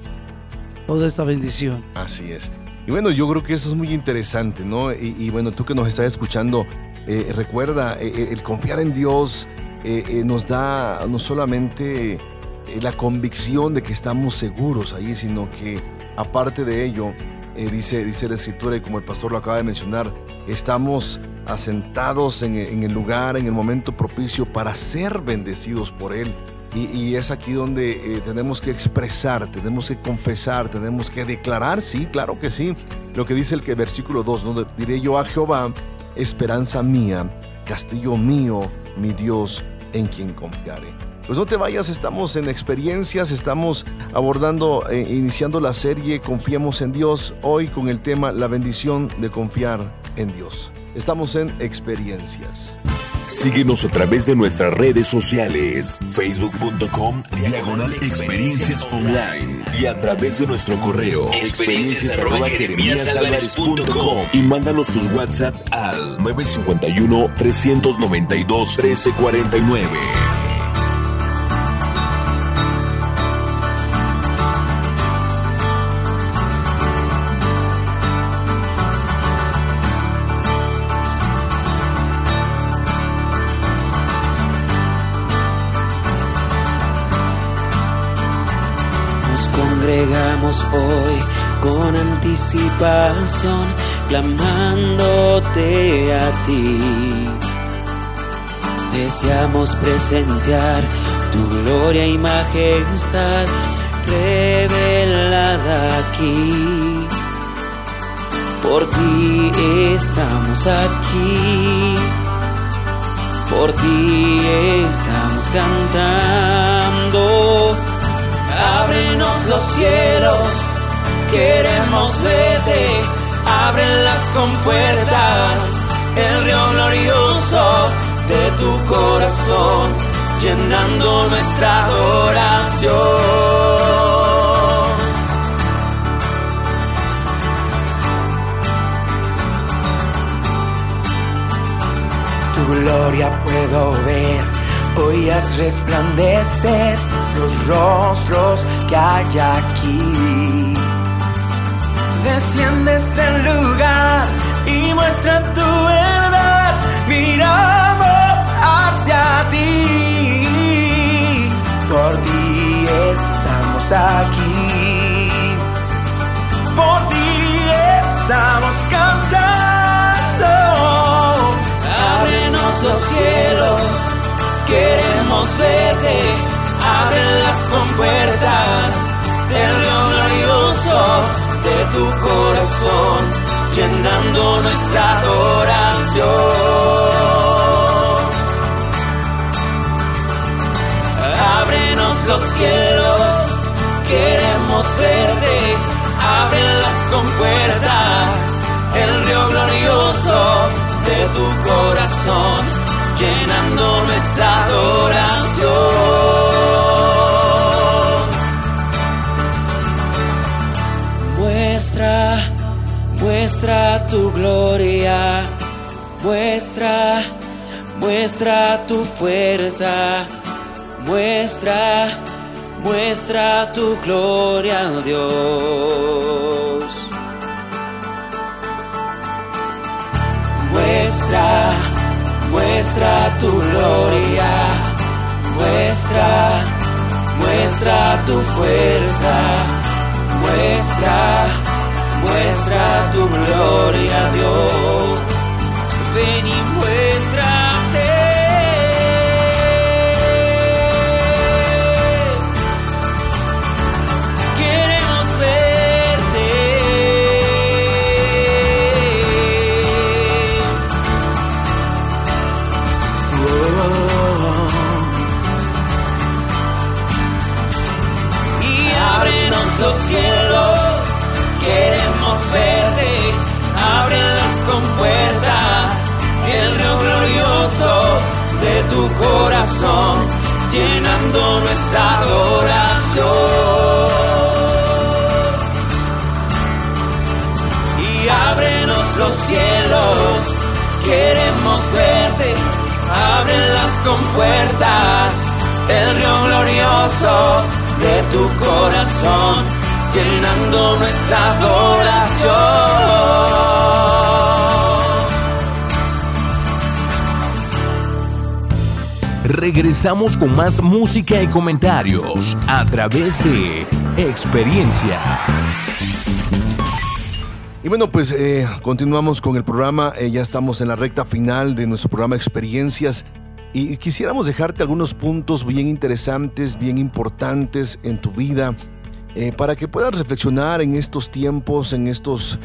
toda esta bendición. Así es. Y bueno, yo creo que eso es muy interesante, ¿no? Y, bueno, tú que nos estás escuchando, eh, recuerda, eh, el confiar en Dios nos da no solamente la convicción de que estamos seguros ahí, sino que aparte de ello, eh, dice, dice la escritura y como el pastor lo acaba de mencionar, estamos asentados en, en el lugar, en el momento propicio para ser bendecidos por Él. Y, es aquí donde eh, tenemos que expresar, tenemos que confesar, tenemos que declarar, sí, claro que sí, lo que dice el que versículo 2, ¿no? diré yo a Jehová, esperanza mía, castillo mío, mi Dios, en quien confiaré. Pues no te vayas, estamos en experiencias, estamos abordando, eh, iniciando la serie Confiemos en Dios, hoy con el tema La bendición de confiar en Dios. Estamos en experiencias. Síguenos a través de nuestras redes sociales, facebook.com, diagonal experiencias online y a través de nuestro correo, experiencias y mándanos tus WhatsApp al 951-392-1349. Congregamos hoy con anticipación, clamándote a ti. Deseamos presenciar tu gloria y majestad revelada aquí. Por ti estamos aquí, por ti estamos cantando. Ábrenos los cielos, queremos verte, abre las compuertas, el río glorioso de tu corazón, llenando nuestra adoración. Tu gloria puedo ver, hoy haz resplandecer los rostros que hay aquí. Desciende este lugar y muestra tu verdad. Miramos hacia ti. Por ti estamos aquí. Por ti estamos cantando. Ábrenos los cielos. Queremos verte. Abre las compuertas del río glorioso de tu corazón, llenando nuestra adoración. Ábrenos los cielos, queremos verte, abre las compuertas, el río glorioso de tu corazón, llenando nuestra adoración. Muestra tu gloria, muestra, muestra tu fuerza, muestra, muestra tu gloria, oh Dios. Muestra, muestra tu gloria, muestra, muestra tu fuerza, muestra, muestra tu gloria, Dios. Ven y muéstrate. Queremos verte. y ábrenos los cielos, tu corazón, llenando nuestra adoración. Y ábrenos los cielos, queremos verte, abre las compuertas, el río glorioso de tu corazón, llenando nuestra adoración. Regresamos con más música y comentarios a través de experiencias. Y bueno, pues eh, continuamos con el programa. Eh, ya estamos en la recta final de nuestro programa Experiencias. Y quisiéramos dejarte algunos puntos bien interesantes, bien importantes en tu vida, eh, para que puedas reflexionar en estos tiempos, en estos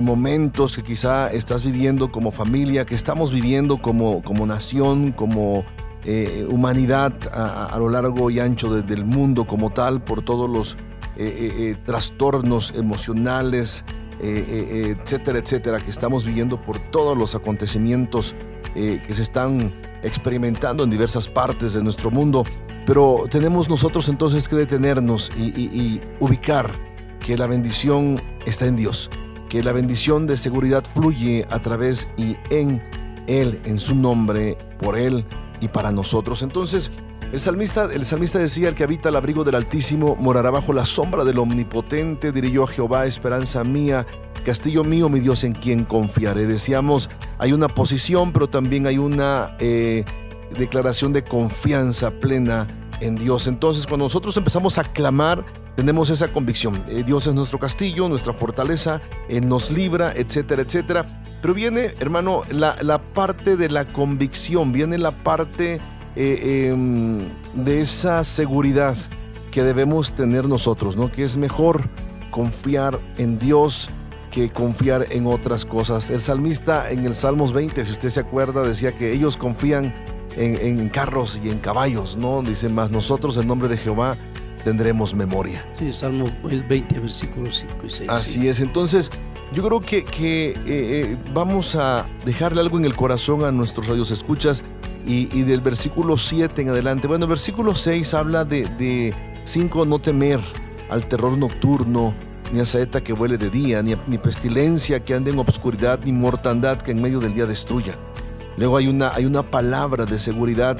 momentos que quizá estás viviendo como familia, que estamos viviendo como, como nación, como eh, humanidad a, lo largo y ancho de- del mundo como tal, por todos los eh, eh, trastornos emocionales, etcétera, etcétera, que estamos viviendo por todos los acontecimientos que se están experimentando en diversas partes de nuestro mundo. Pero tenemos nosotros entonces que detenernos y ubicar que la bendición está en Dios, que la bendición de seguridad fluye a través y en Él, en su nombre, por Él y para nosotros. Entonces, el salmista, el salmista decía, el que habita el abrigo del Altísimo morará bajo la sombra del Omnipotente, yo a Jehová, esperanza mía, castillo mío, mi Dios en quien confiaré. Decíamos, hay una posición, pero también hay una eh, declaración de confianza plena en Dios. Entonces, cuando nosotros empezamos a clamar, tenemos esa convicción. Eh, Dios es nuestro castillo, nuestra fortaleza, Él nos libra, etcétera, etcétera. Pero viene, hermano, la, la parte de la convicción, viene la parte eh, em, de esa seguridad que debemos tener nosotros, ¿no? Que es mejor confiar en Dios que confiar en otras cosas. El salmista en el Salmos 20, si usted se acuerda, decía que ellos confían en, carros y en caballos, ¿no? Dice más, nosotros en nombre de Jehová tendremos memoria. Sí, Salmo 20, versículos 5 y 6. Así es, entonces yo creo que, que eh, eh, vamos a dejarle algo en el corazón a nuestros radios escuchas y, del versículo 7 en adelante. Bueno, el versículo 6 habla de 5, no temer al terror nocturno, ni a saeta que vuele de día, ni, ni pestilencia que ande en obscuridad, ni mortandad que en medio del día destruya. Luego hay una, hay una palabra de seguridad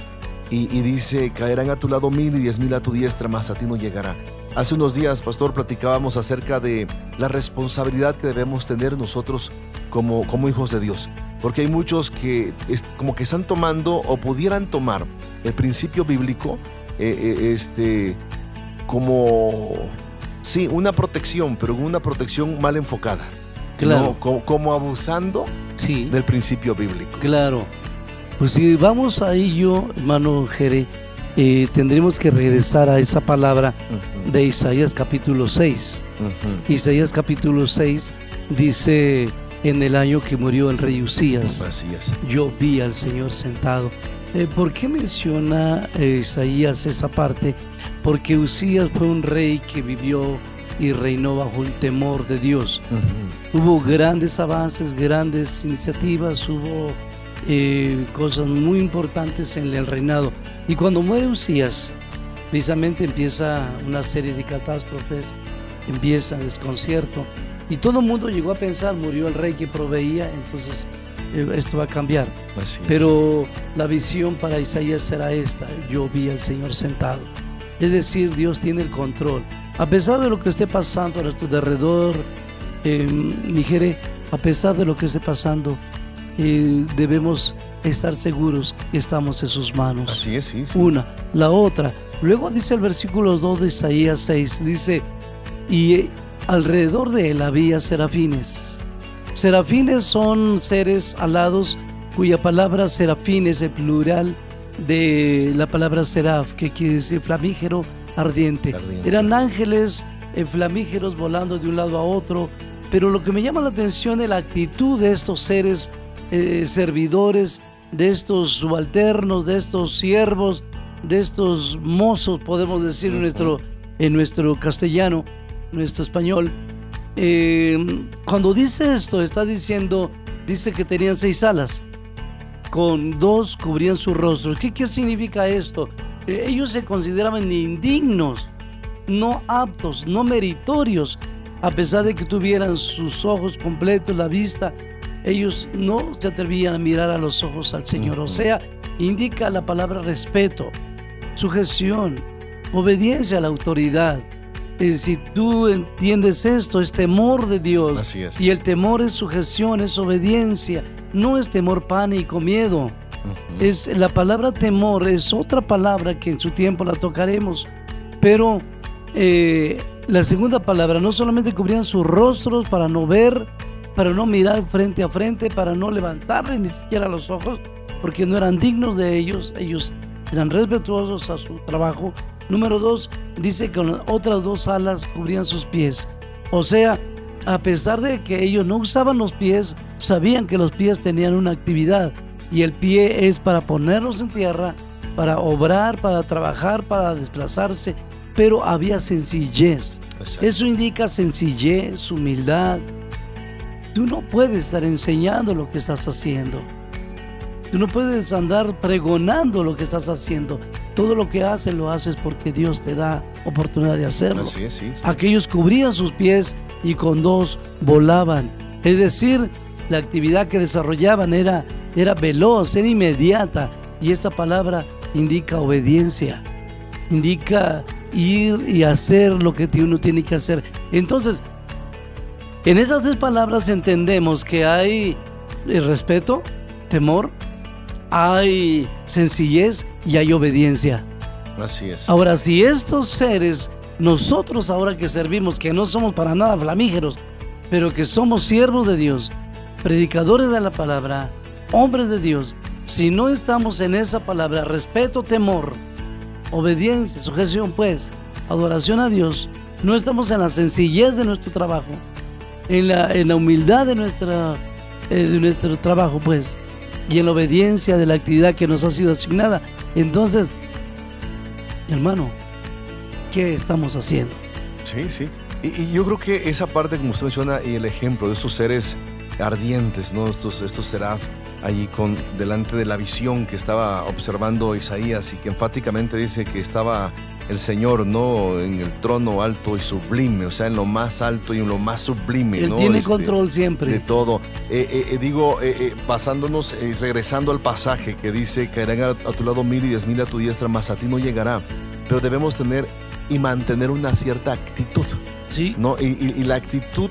y, dice, caerán a tu lado mil y diez mil a tu diestra, mas a ti no llegará. Hace unos días, pastor, platicábamos acerca de la responsabilidad que debemos tener nosotros como, como hijos de Dios. Porque hay muchos que como que están tomando o pudieran tomar el principio bíblico eh, eh, este, como, sí, una protección, pero una protección mal enfocada. Claro. Como, abusando del principio bíblico. Claro. Pues si vamos a ello, hermano Jere, eh, tendremos que regresar a esa palabra de Isaías capítulo 6. Isaías capítulo 6 dice, en el año que murió el rey Usías, yo vi al Señor sentado. Eh, ¿Por qué menciona eh, Isaías esa parte? Porque Usías fue un rey que vivió y reinó bajo el temor de Dios. Hubo grandes avances, grandes iniciativas, hubo eh, cosas muy importantes en el reinado. Y cuando muere Usías, precisamente empieza una serie de catástrofes, empieza desconcierto. Y todo el mundo llegó a pensar, murió el rey que proveía, entonces eh, esto va a cambiar. Pero la visión para Isaías será esta, yo vi al Señor sentado. Es decir, Dios tiene el control. A pesar de lo que esté pasando a nuestro alrededor, eh, a pesar de lo que esté pasando, eh, debemos estar seguros que estamos en sus manos. Así es, sí, Una. La otra, luego dice el versículo 2 de Isaías 6, dice, y alrededor de él había serafines. Serafines son seres alados cuya palabra serafín es el plural de la palabra seraf, que quiere decir flamígero ardiente. Eran ángeles eh, flamígeros volando de un lado a otro, pero lo que me llama la atención es la actitud de estos seres eh, servidores, de estos subalternos, de estos siervos, de estos mozos, podemos decir en nuestro, en nuestro castellano, nuestro español. Eh, cuando dice esto, está diciendo, dice que tenían seis alas, con dos cubrían sus rostros. ¿Qué, qué significa esto? ellos se consideraban indignos, no aptos, no meritorios, a pesar de que tuvieran sus ojos completos, la vista, ellos no se atrevían a mirar a los ojos al Señor. O sea, indica la palabra respeto, sujeción, obediencia a la autoridad. Si tú entiendes esto, es temor de Dios. Así es. Y el temor es sujeción, es obediencia, no es temor, pánico, miedo. Es la palabra temor, es otra palabra que en su tiempo la tocaremos, pero eh, la segunda palabra no solamente cubrían sus rostros para no ver, para no mirar frente a frente, para no levantarle ni siquiera los ojos, porque no eran dignos de ellos, ellos eran respetuosos a su trabajo. Número dos, dice que con otras dos alas cubrían sus pies. O sea, a pesar de que ellos no usaban los pies, sabían que los pies tenían una actividad y el pie es para ponerlos en tierra, para obrar, para trabajar, para desplazarse, pero había sencillez. Eso indica sencillez, humildad. Tú no puedes estar enseñando lo que estás haciendo. Tú no puedes andar pregonando lo que estás haciendo. Todo lo que haces lo haces porque Dios te da oportunidad de hacerlo. Aquellos cubrían sus pies y con dos volaban. Es decir, la actividad que desarrollaban era era veloz, era inmediata. Y esta palabra indica obediencia, indica ir y hacer lo que uno tiene que hacer. Entonces, en esas tres palabras entendemos que hay respeto, temor, hay sencillez y hay obediencia. Así es. Ahora, si estos seres, nosotros ahora que servimos, que no somos para nada flamígeros, pero que somos siervos de Dios, predicadores de la palabra, hombres de Dios, si no estamos en esa palabra, respeto, temor, obediencia, sujeción, pues, adoración a Dios, no estamos en la sencillez de nuestro trabajo, en la, en la humildad de, nuestra, eh, de nuestro trabajo, pues, y en la obediencia de la actividad que nos ha sido asignada. Entonces, hermano, ¿qué estamos haciendo? Sí, sí. Y, yo creo que esa parte, como usted menciona, y el ejemplo de estos seres ardientes, ¿no? Estos, estos seraf allí con, delante de la visión que estaba observando Isaías y que enfáticamente dice que estaba el Señor, ¿no? En el trono alto y sublime, o sea, en lo más alto y en lo más sublime, Él ¿no? tiene Este, control siempre. de todo. Eh, eh, eh, digo, eh, pasándonos, regresando al pasaje que dice, caerán a, a tu lado mil y diez mil a tu diestra, mas a ti no llegará. Pero debemos tener y mantener una cierta actitud, Sí, ¿no? Y, y- y la actitud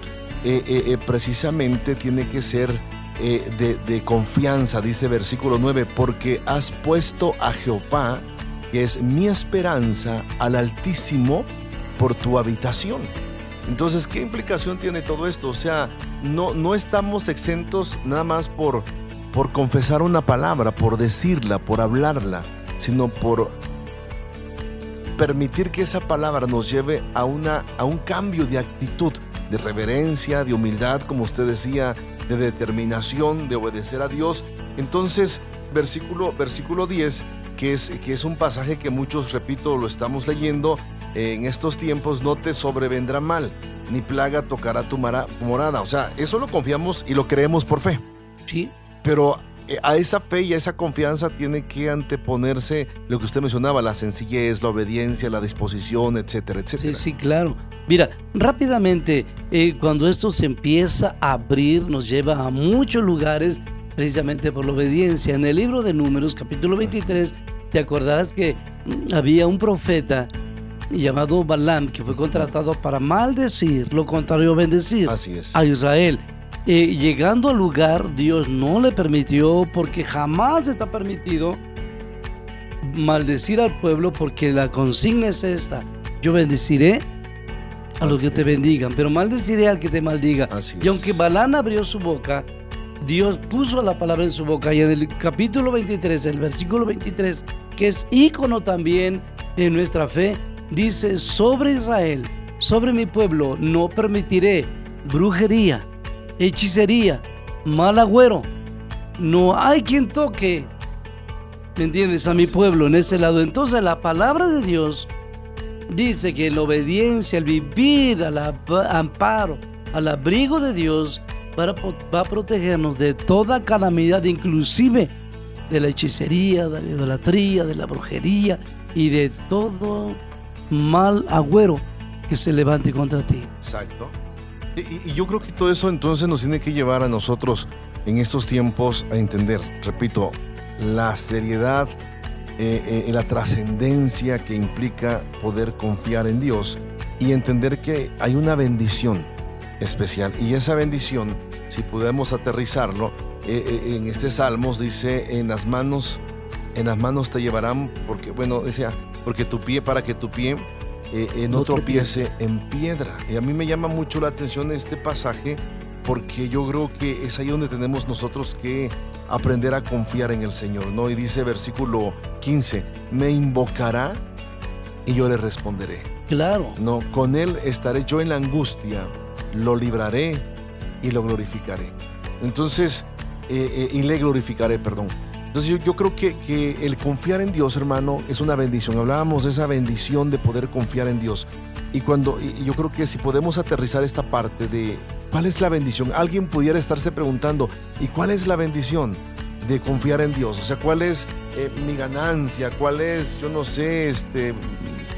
precisamente tiene que ser de, de confianza, dice versículo 9, porque has puesto a Jehová, que es mi esperanza, al Altísimo por tu habitación. Entonces, ¿qué implicación tiene todo esto? O sea, no, no estamos exentos nada más por, por confesar una palabra, por decirla, por hablarla, sino por permitir que esa palabra nos lleve a, una, a un cambio de actitud, de reverencia, de humildad, como usted decía, de determinación, de obedecer a Dios. Entonces, versículo, versículo 10, que es, que es un pasaje que muchos, repito, lo estamos leyendo, en estos tiempos no te sobrevendrá mal, ni plaga tocará tu morada. O sea, eso lo confiamos y lo creemos por fe. sí. Pero eh, a esa fe y a esa confianza tiene que anteponerse lo que usted mencionaba, la sencillez, la obediencia, la disposición, etcétera, Sí, etcétera. sí, claro. Mira, rápidamente, eh, cuando esto se empieza a abrir, nos lleva a muchos lugares precisamente por la obediencia. En el libro de Números, capítulo 23, te acordarás que había un profeta llamado Balaam que fue contratado para maldecir, lo contrario bendecir Así es. a Israel. Eh, llegando al lugar, Dios no le permitió, porque jamás está permitido maldecir al pueblo, porque la consigna es esta: Yo bendeciré a los que te bendigan, pero maldeciré al que te maldiga. Así Y aunque. Balán abrió su boca, Dios puso la palabra en su boca. Y en el capítulo 23, el versículo 23, que es ícono también en nuestra fe, dice: Sobre Israel, sobre mi pueblo, no permitiré brujería, hechicería, mal agüero. No hay quien toque, ¿me entiendes? A mi pueblo en ese lado. Entonces la palabra de Dios dice que en la obediencia, el vivir al amparo, al abrigo de Dios, para po- va a protegernos de toda calamidad, inclusive de la hechicería, de la idolatría, de la brujería y de todo mal agüero que se levante contra ti. Exacto. Y, yo creo que todo eso entonces nos tiene que llevar a nosotros en estos tiempos a entender, repito, la seriedad eh, eh, la trascendencia que implica poder confiar en Dios y entender que hay una bendición especial. Y esa bendición, si podemos aterrizarlo, eh, eh, en este Salmos dice, en las manos, en las manos te llevarán, porque, bueno, decía, porque tu pie, para que tu pie eh, eh, no No tropiece en piedra. Y a mí me llama mucho la atención este pasaje porque yo creo que es ahí donde tenemos nosotros que aprender a confiar en el Señor, ¿no? Y dice versículo 15, me invocará y yo le responderé. Claro. No, con él estaré yo en la angustia, lo libraré y lo glorificaré. Entonces, eh, eh, y le glorificaré, perdón. Entonces yo, creo que, que el confiar en Dios, hermano, es una bendición. Hablábamos de esa bendición de poder confiar en Dios. Y cuando, yo creo que si podemos aterrizar esta parte de cuál es la bendición, alguien pudiera estarse preguntando, ¿y cuál es la bendición? de confiar en Dios, o sea, cuál es eh, mi ganancia, cuál es, yo no sé, este,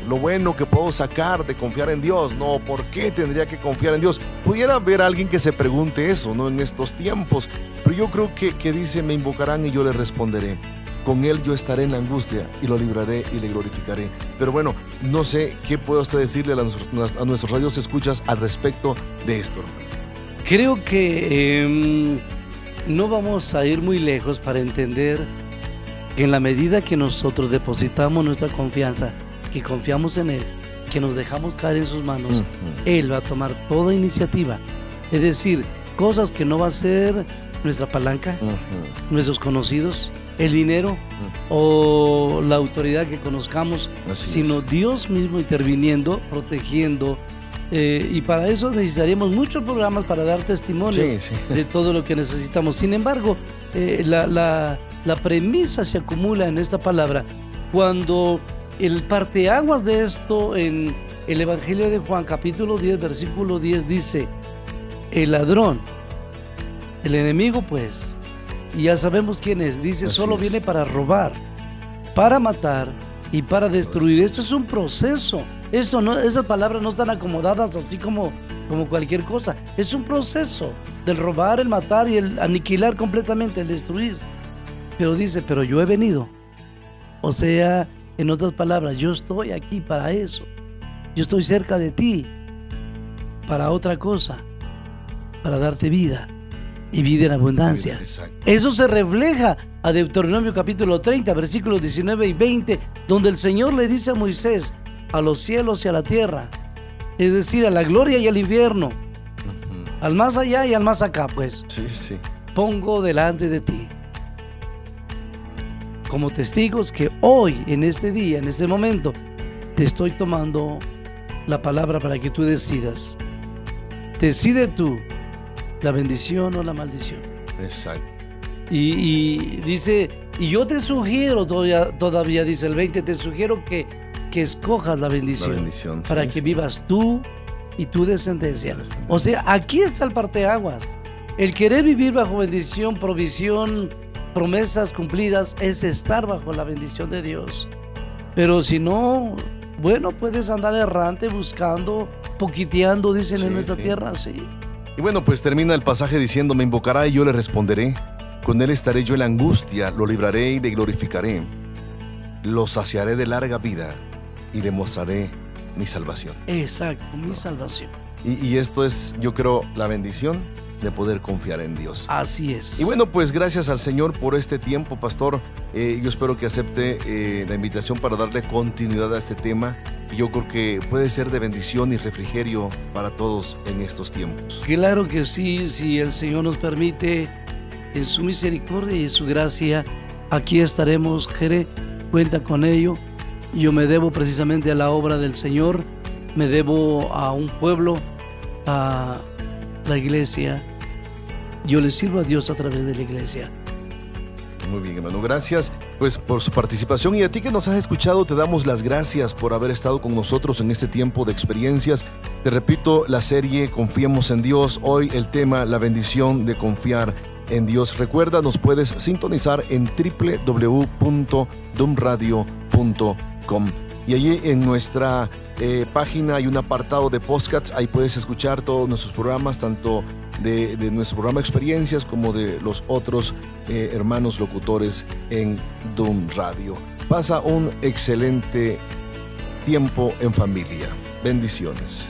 lo bueno que puedo sacar de confiar en Dios, no, ¿por qué tendría que confiar en Dios? Pudiera haber alguien que se pregunte eso, ¿no? En estos tiempos, pero yo creo que, que dice, me invocarán y yo le responderé. Con él yo estaré en la angustia y lo libraré y le glorificaré. Pero bueno, no sé qué puede usted decirle a, nuestros, a radios escuchas al respecto de esto. Creo que em, no vamos a ir muy lejos para entender que en la medida que nosotros depositamos nuestra confianza, que confiamos en Él, que nos dejamos caer en sus manos. Él va a tomar toda iniciativa. Es decir, cosas que no va a ser nuestra palanca, nuestros conocidos, el dinero o la autoridad que conozcamos, Así sino es. Dios mismo interviniendo, protegiendo. eh, y para eso necesitaríamos muchos programas para dar testimonio Sí, sí. de todo lo que necesitamos. Sin embargo, eh, la, la- la premisa se acumula en esta palabra cuando el parteaguas de esto en el Evangelio de Juan capítulo 10 versículo 10 dice, el ladrón, el enemigo pues, y ya sabemos quién es, dice, Así solo es. viene para robar, para matar y para destruir. Esto es un proceso. Esto no, esas palabras no están acomodadas así como, como cualquier cosa. Es un proceso del robar, el matar y el aniquilar completamente, el destruir. Pero dice, pero yo he venido. O sea, en otras palabras, yo estoy aquí para eso. Yo estoy cerca de ti para otra cosa, para darte vida y vida en abundancia. Eso se refleja a Deuteronomio capítulo 30, versículos 19 y 20, donde el Señor le dice a Moisés, a los cielos y a la tierra, es decir, a la gloria y al invierno, al más allá y al más acá, pues, Sí, sí. pongo delante de ti como testigos que hoy, en este día, en este momento, te estoy tomando la palabra para que tú decidas. Decide tú la bendición o la maldición. Exacto. Y, y dice, y yo te sugiero, todavía, todavía dice el 20, te sugiero que, que escojas la bendición, La bendición. para sí, que sí. vivas tú y tu descendencia. Descendencia. O sea, aquí está el parteaguas. El querer vivir bajo bendición, provisión, promesas cumplidas, es estar bajo la bendición de Dios. Pero si no, bueno, puedes andar errante buscando, poquiteando, dicen Sí, en nuestra sí. tierra, sí. Y bueno, pues termina el pasaje diciendo, me invocará y yo le responderé. Con él estaré yo en la angustia, lo libraré y le glorificaré. Lo saciaré de larga vida y le mostraré mi salvación. Exacto, mi salvación. Y, y esto es, yo creo, la bendición de poder confiar en Dios. Así es. Y bueno, pues gracias al Señor por este tiempo, pastor. Eh, yo espero que acepte eh, la invitación para darle continuidad a este tema. Y yo creo que puede ser de bendición y refrigerio para todos en estos tiempos. Claro que sí, si el Señor nos permite, en su misericordia y en su gracia, aquí estaremos, Jere, cuenta con ello. Yo me debo precisamente a la obra del Señor, me debo a un pueblo, a la iglesia. Yo le sirvo a Dios a través de la iglesia. Muy bien, hermano. Gracias pues por su participación y a ti que nos has escuchado te damos las gracias por haber estado con nosotros en este tiempo de experiencias. Te repito, la serie Confiemos en Dios. Hoy el tema La bendición de confiar en Dios. Recuerda, nos puedes sintonizar en www.dumradio.com. Y allí en nuestra eh, página hay un apartado de podcasts, ahí puedes escuchar todos nuestros programas, tanto de, nuestro programa Experiencias como de los otros eh, hermanos locutores en Doom Radio. Pasa un excelente tiempo en familia. Bendiciones.